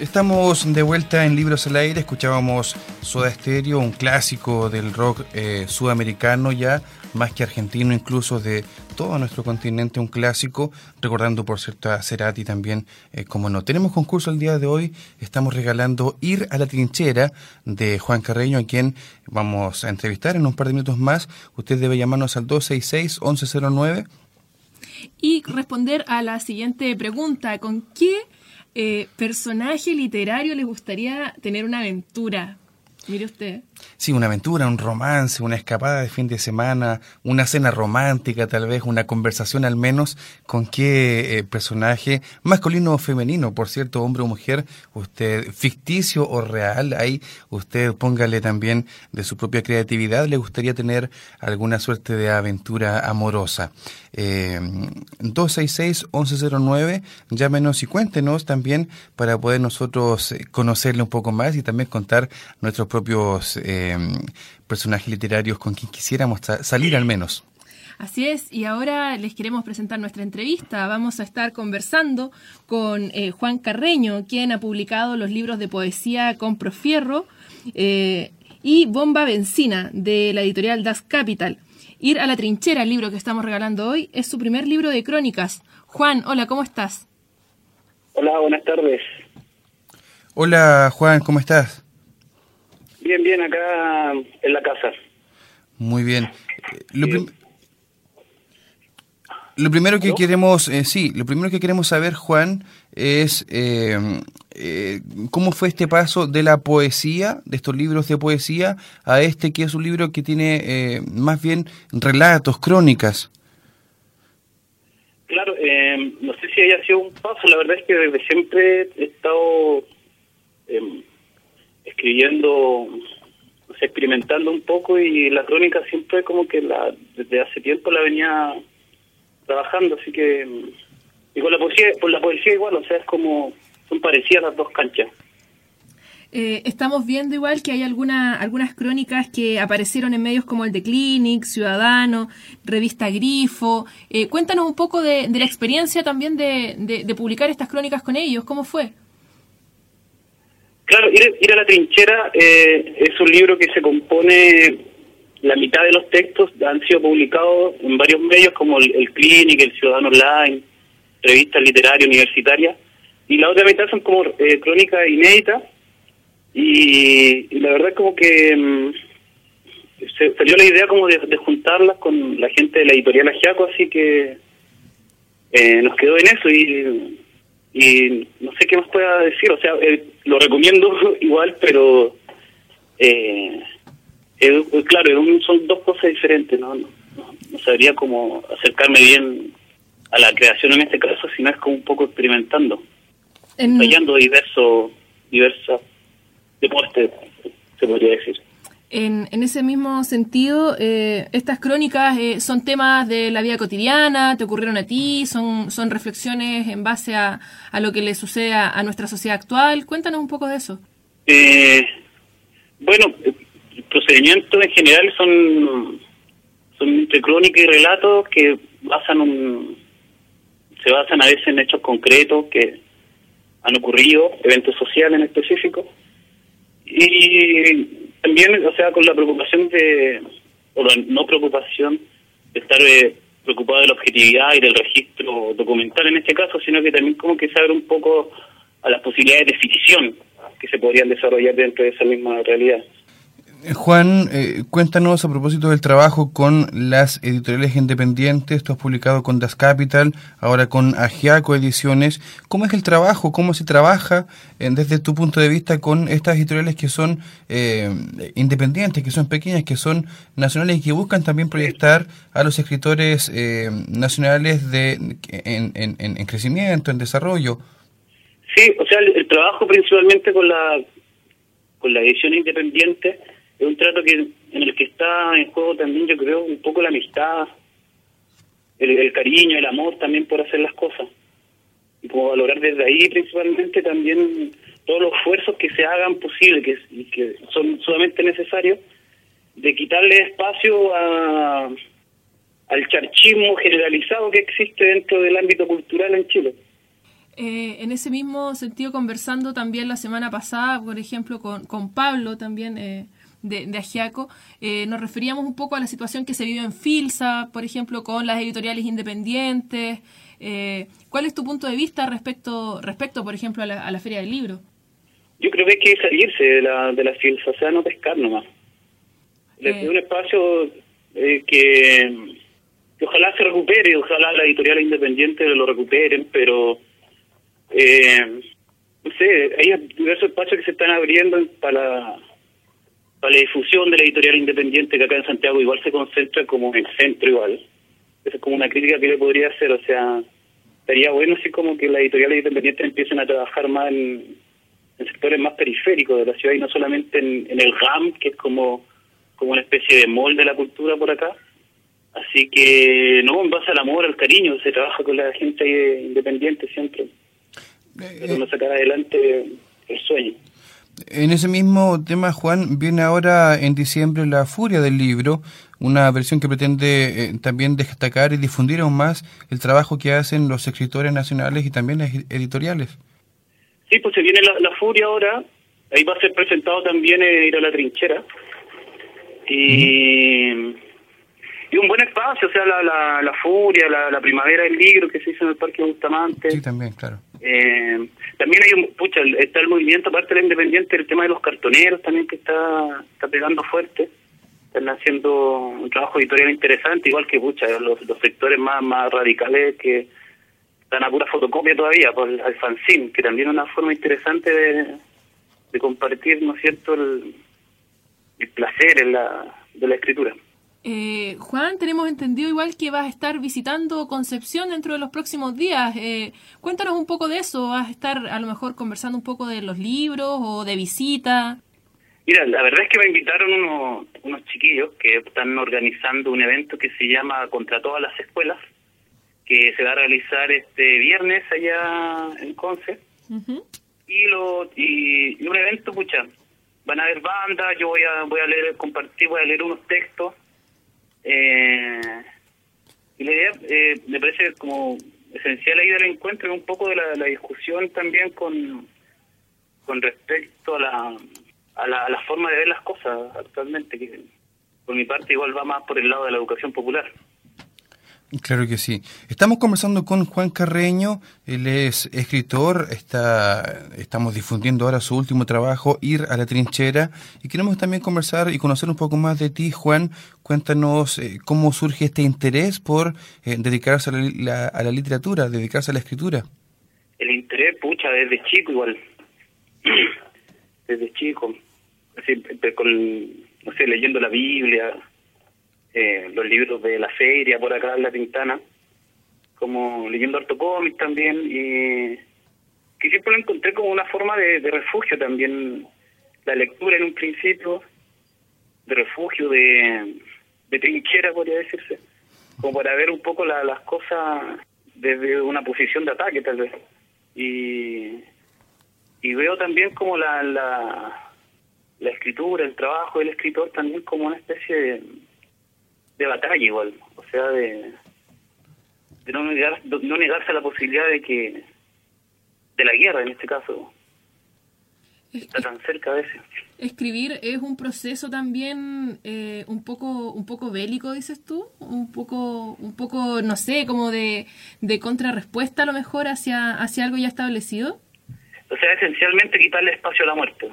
Estamos de vuelta en Libros al Aire, escuchábamos Soda Stereo, un clásico del rock eh, sudamericano ya, más que argentino incluso de todo nuestro continente, un clásico, recordando por cierto a Cerati también, eh, como no. Tenemos concurso el día de hoy, estamos regalando Ir a la trinchera de Juan Carreño, a quien vamos a entrevistar en un par de minutos más. Usted debe llamarnos al 266-1109. Y responder a la siguiente pregunta, ¿con qué eh, personaje literario le gustaría tener una aventura? Mire usted. Sí, una aventura, un romance, una escapada de fin de semana, una cena romántica, tal vez, una conversación al menos con qué eh, personaje, masculino o femenino, por cierto, hombre o mujer, usted ficticio o real, ahí usted póngale también de su propia creatividad, le gustaría tener alguna suerte de aventura amorosa. Eh, 266-1109, llámenos y cuéntenos también para poder nosotros eh, conocerle un poco más y también contar nuestros propios eh, personajes literarios con quien quisiéramos salir al menos. Así es, y ahora les queremos presentar nuestra entrevista. Vamos a estar conversando con eh, Juan Carreño, quien ha publicado los libros de poesía con Profierro eh, y Bomba Benzina de la editorial Das Capital. Ir a la trinchera, el libro que estamos regalando hoy, es su primer libro de crónicas. Juan, hola, ¿cómo estás? Hola, buenas tardes. Hola, Juan, ¿cómo estás? Bien, bien, acá en la casa. Muy bien. Lo, lo primero que queremos, eh, sí, lo primero que queremos saber, Juan, es eh, eh, cómo fue este paso de la poesía, de estos libros de poesía, a este que es un libro que tiene más bien relatos, crónicas. Claro, no sé si haya sido un paso, la verdad es que desde siempre he estado escribiendo, experimentando un poco y la crónica siempre como que la desde hace tiempo la venía trabajando, así que y con la poesía, por la poesía igual, o sea, es como son parecidas las dos canchas. Eh, estamos viendo igual que hay alguna, algunas crónicas que aparecieron en medios como el de Clinic, Ciudadano, Revista Grifo. Eh, cuéntanos un poco de, la experiencia también de, de, publicar estas crónicas con ellos. ¿Cómo fue? Claro, ir, a la trinchera eh, es un libro que se compone, la mitad de los textos han sido publicados en varios medios como el, el Clinic, el Ciudadano Online, revistas literarias universitarias, y la otra mitad son como eh, crónicas inéditas, y, la verdad es como que mm, se salió la idea como de, juntarlas con la gente de la editorial Ajiaco, así que eh, nos quedó en eso y y no sé qué más pueda decir, o sea, eh, lo recomiendo igual, pero eh, claro, son dos cosas diferentes, ¿no? No, no sabría cómo acercarme bien a la creación en este caso, sino es como un poco experimentando, ensayando diversos diversos deportes, se podría decir. En, ese mismo sentido, eh, estas crónicas eh, son temas de la vida cotidiana, te ocurrieron a ti, son, son reflexiones en base a, a lo que le sucede a, nuestra sociedad actual. Cuéntanos un poco de eso. Eh, bueno, procedimientos en general son, son entre crónica y relatos que basan un, se basan a veces en hechos concretos que han ocurrido, eventos sociales en específico. Y también, o sea, con la preocupación de, o la no preocupación de estar eh, preocupado de la objetividad y del registro documental en este caso, sino que también como que se abre un poco a las posibilidades de ficción que se podrían desarrollar dentro de esa misma realidad. Juan, eh, cuéntanos a propósito del trabajo con las editoriales independientes. Tú has publicado con Das Capital, ahora con Agiaco Ediciones. ¿Cómo es el trabajo? ¿Cómo se trabaja eh, desde tu punto de vista con estas editoriales que son eh, independientes, que son pequeñas, que son nacionales y que buscan también proyectar a los escritores nacionales de, en, en, crecimiento, en desarrollo? Sí, o sea, el, el trabajo principalmente con la, con la edición independiente es un trato que en el que está en juego también yo creo un poco la amistad, el, cariño, el amor también por hacer las cosas. y como valorar desde ahí principalmente también todos los esfuerzos que se hagan y que son sumamente necesarios de quitarle espacio a, al charchismo generalizado que existe dentro del ámbito cultural en Chile. Eh, en ese mismo sentido, conversando también la semana pasada, por ejemplo, con, con Pablo también eh, de, de Agiaco, eh, nos referíamos un poco a la situación que se vive en Filsa, por ejemplo, con las editoriales independientes. ¿Cuál es tu punto de vista respecto, respecto por ejemplo, a la, a la Feria del Libro? Yo creo que hay que salirse de la, de la Filsa, o sea, no pescar nomás. Es un espacio que, que ojalá se recupere, ojalá las editoriales independientes lo recuperen, pero eh, no sé, hay diversos espacios que se están abriendo para la, para la difusión de la editorial independiente que acá en Santiago igual se concentra como en el centro igual. Esa es como una crítica que le podría hacer, o sea, sería bueno así como que las editoriales independientes empiecen a trabajar más en, sectores más periféricos de la ciudad y no solamente en, en el GAM, que es como, como una especie de molde de la cultura por acá. Así que, no, en base al amor, al cariño, se trabaja con la gente independiente siempre. Pero no sacar adelante el sueño. En ese mismo tema, Juan, viene ahora en diciembre La Furia del Libro, una versión que pretende eh, también destacar y difundir aún más el trabajo que hacen los escritores nacionales y también las editoriales. Sí, pues se viene La, Furia ahora, ahí va a ser presentado también eh, Ir a la Trinchera. Y y un buen espacio, o sea, la, la, la furia, la, la, primavera del libro que se hizo en el Parque Bustamante. Sí, también, claro. Eh, también hay un, pucha, está el movimiento, aparte de la independiente, el tema de los cartoneros también que está, está pegando fuerte. Están haciendo un trabajo editorial interesante, igual que, pucha, los, los sectores más, más radicales que están a pura fotocopia todavía, por el, al fanzine, que también es una forma interesante de, de compartir, ¿no es cierto?, el, el placer en la, de la escritura. Eh, Juan, tenemos entendido igual que vas a estar visitando Concepción dentro de los próximos días. Eh, cuéntanos un poco de eso. ¿Vas a estar a lo mejor conversando un poco de los libros o de visita? Mira, la verdad es que me invitaron unos, unos chiquillos que están organizando un evento que se llama Contra todas las escuelas, que se va a realizar este viernes allá en Conce. y, lo, y, y un evento, pucha, van a haber bandas, yo voy a, voy a leer, compartir, voy a leer unos textos eh, y la idea eh, me parece como esencial ahí del encuentro un poco de la, discusión también con, con respecto a la, a la, a la forma de ver las cosas actualmente, que por mi parte igual va más por el lado de la educación popular. Claro que sí. Estamos conversando con Juan Carreño, él es escritor, está, estamos difundiendo ahora su último trabajo, Ir a la trinchera, y queremos también conversar y conocer un poco más de ti, Juan. Cuéntanos eh, cómo surge este interés por eh, dedicarse a la, a la literatura, dedicarse a la escritura. El interés, pucha, desde chico igual. desde chico. Así, con, no sé, leyendo la Biblia, eh, los libros de la feria por acá en La Pintana, como leyendo harto cómic también, y que siempre lo encontré como una forma de, refugio también, la lectura en un principio, de refugio, de, de trinchera, podría decirse, como para ver un poco las cosas desde una posición de ataque tal vez. Y, y veo también como la, la, la escritura, el trabajo del escritor también como una especie de de batalla igual, o sea, de, de no, negar, no negarse a la posibilidad de que, de la guerra en este caso, está tan cerca a veces. Escribir es un proceso también eh, un poco un poco bélico, dices tú, un poco un poco no sé, como de, de contrarrespuesta a lo mejor hacia hacia algo ya establecido. O sea, esencialmente quitarle espacio a la muerte,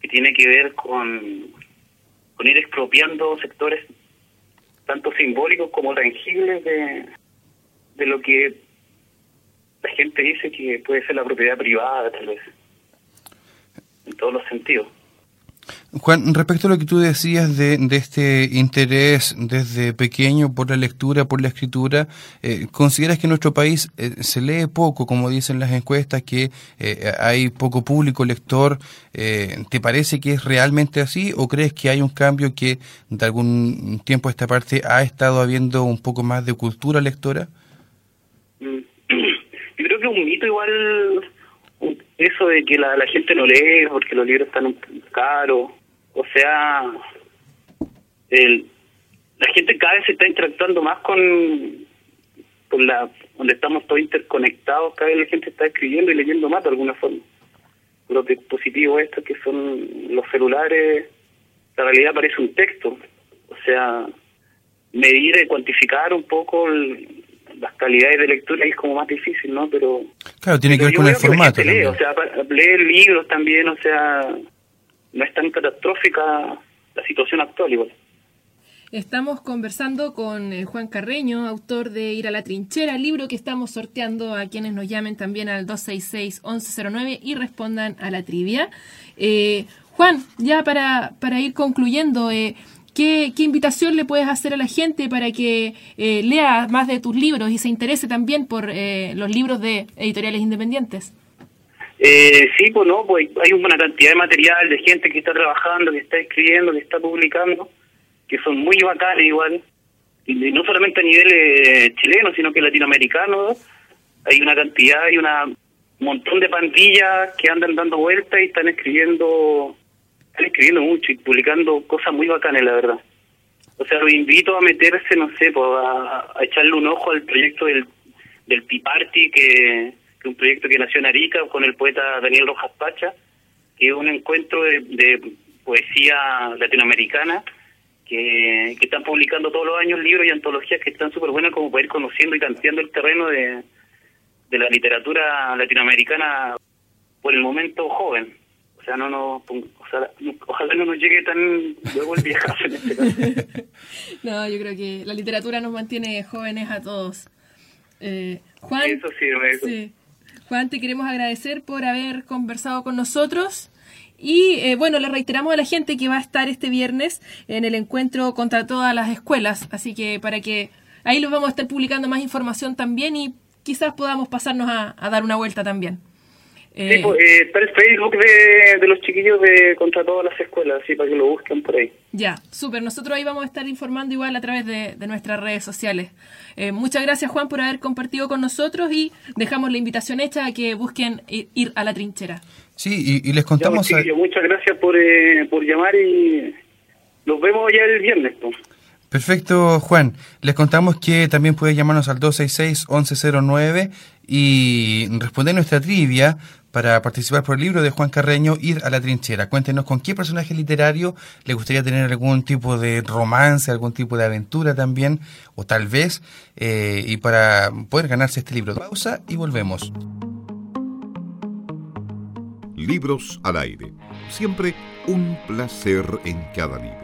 que tiene que ver con con ir expropiando sectores tanto simbólicos como tangibles de, de lo que la gente dice que puede ser la propiedad privada, tal vez, en todos los sentidos. Juan, respecto a lo que tú decías de, de este interés desde pequeño por la lectura, por la escritura, eh, ¿consideras que en nuestro país eh, se lee poco, como dicen las encuestas, que eh, hay poco público lector? ¿Te parece que es realmente así o crees que hay un cambio que de algún tiempo a esta parte ha estado habiendo un poco más de cultura lectora? Mm. Yo creo que un mito igual eso de que la, gente no lee porque los libros están caros. O sea, el, la gente cada vez se está interactuando más con, con la donde estamos todos interconectados, cada vez la gente está escribiendo y leyendo más de alguna forma. Los dispositivos estos que son los celulares, la realidad parece un texto. O sea, medir y cuantificar un poco las calidades de lectura es como más difícil, ¿no? Pero claro, tiene que ver con el formato. o sea, leer libros también, o sea, no es tan catastrófica la situación actual igual. Estamos conversando con eh, Juan Carreño, autor de Ir a la Trinchera, libro que estamos sorteando a quienes nos llamen también al 266-1109 y respondan a la trivia. Eh, Juan, ya para, para ir concluyendo, eh, ¿qué, invitación le puedes hacer a la gente para que lea más de tus libros y se interese también por los libros de editoriales independientes? Sí, pues no, pues hay una cantidad de material de gente que está trabajando, que está escribiendo, que está publicando que son muy bacanes igual, y no solamente a nivel eh, chileno, sino que latinoamericano. Hay una cantidad, hay una montón de pandillas que andan dando vueltas y están escribiendo, están escribiendo mucho y publicando cosas muy bacanas, la verdad. O sea, los invito a meterse, no sé, pues, a, echarle un ojo al proyecto del, del Tea Party, que, un proyecto que nació en Arica con el poeta Daniel Rojas Pacha, que es un encuentro de poesía latinoamericana que, están publicando todos los años libros y antologías que están súper buenas como para ir conociendo y tanteando el terreno de, de la literatura latinoamericana por el momento joven. O sea, no, no, o sea, ojalá no nos llegue tan luego el viejazo en este caso. no, yo creo que la literatura nos mantiene jóvenes a todos. Eh, Juan, eso sí, eso. sí. Juan, queremos agradecer por haber conversado con nosotros. Y eh, bueno, le reiteramos a la gente que va a estar este viernes en el encuentro contra todas las escuelas, así que para que ahí los vamos a estar publicando más información también y quizás podamos pasarnos a, dar una vuelta también. Eh, sí, pues, eh, está el Facebook de, de, los chiquillos de contra todas las escuelas, así para que lo busquen por ahí. Ya, súper. Nosotros ahí vamos a estar informando igual a través de, de nuestras redes sociales. muchas gracias Juan por haber compartido con nosotros y dejamos la invitación hecha a que busquen ir a la trinchera. Sí, y, les contamos... Muchas gracias por, eh, por llamar y nos vemos ya el viernes. Perfecto, Juan. Les contamos que también puede llamarnos al 266-1109 y responder nuestra trivia para participar por el libro de Juan Carreño, Ir a la trinchera. Cuéntenos con qué personaje literario le gustaría tener algún tipo de romance, algún tipo de aventura también, o tal vez, eh, y para poder ganarse este libro. Pausa y volvemos. Libros al aire. Siempre un placer en cada libro.